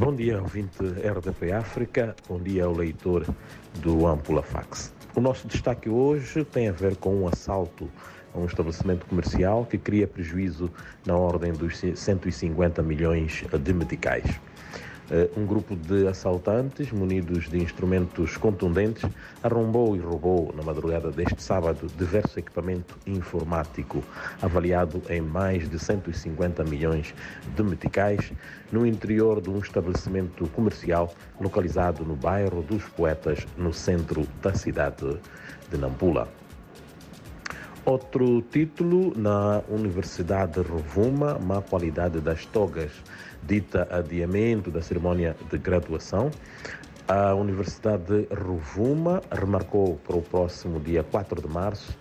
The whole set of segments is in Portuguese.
Bom dia, ouvinte RDP África. Bom dia ao leitor do Ampula Fax. O nosso destaque hoje tem a ver com um assalto a um estabelecimento comercial que cria prejuízo na ordem dos 150 milhões de meticais. Eh, um grupo de assaltantes, munidos de instrumentos contundentes, arrombou e roubou, na madrugada deste sábado, diverso equipamento informático, avaliado em mais de 150 milhões de meticais, no interior de um estabelecimento comercial localizado no bairro dos Poetas, no centro da cidade de Nampula. Outro título na Universidade Rovuma, má qualidade das togas, dita adiamento da cerimónia de graduação. A Universidade de Rovuma remarcou para o próximo dia 4 de março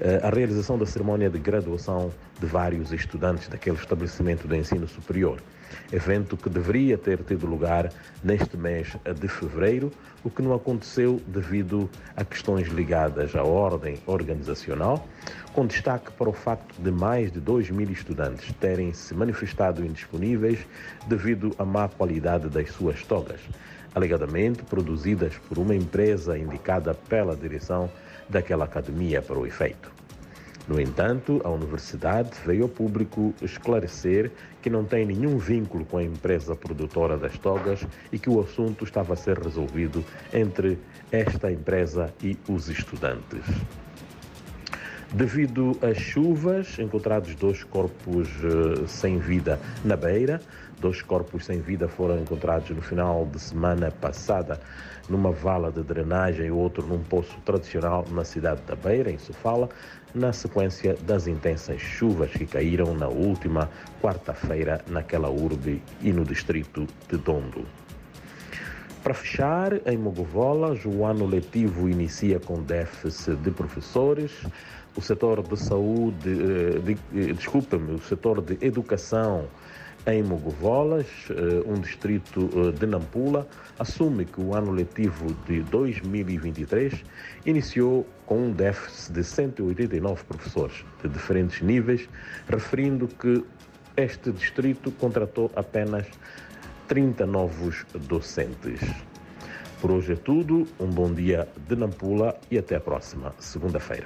eh, a realização da cerimónia de graduação de vários estudantes daquele estabelecimento de ensino superior. Evento que deveria ter tido lugar neste mês de fevereiro, o que não aconteceu devido a questões ligadas à ordem organizacional, com destaque para o facto de mais de 2 mil estudantes terem se manifestado indisponíveis devido à má qualidade das suas togas alegadamente produzidas por uma empresa indicada pela direção daquela academia para o efeito. No entanto, a universidade veio ao público esclarecer que não tem nenhum vínculo com a empresa produtora das togas e que o assunto estava a ser resolvido entre esta empresa e os estudantes. Devido às chuvas, encontrados dois corpos uh, sem vida na beira. Dois corpos sem vida foram encontrados no final de semana passada numa vala de drenagem e outro num poço tradicional na cidade da Beira, em Sofala, na sequência das intensas chuvas que caíram na última quarta-feira naquela urbe e no distrito de Dondo. Para fechar, em Mogovola, o ano letivo inicia com déficit de professores. O setor de saúde, eh, de, eh, desculpa-me, o setor de educação em Mogovolas, eh, um distrito de Nampula, assume que o ano letivo de 2023 iniciou com um déficit de 189 professores de diferentes níveis, referindo que este distrito contratou apenas 30 novos docentes. Por hoje é tudo, um bom dia de Nampula e até a próxima segunda-feira.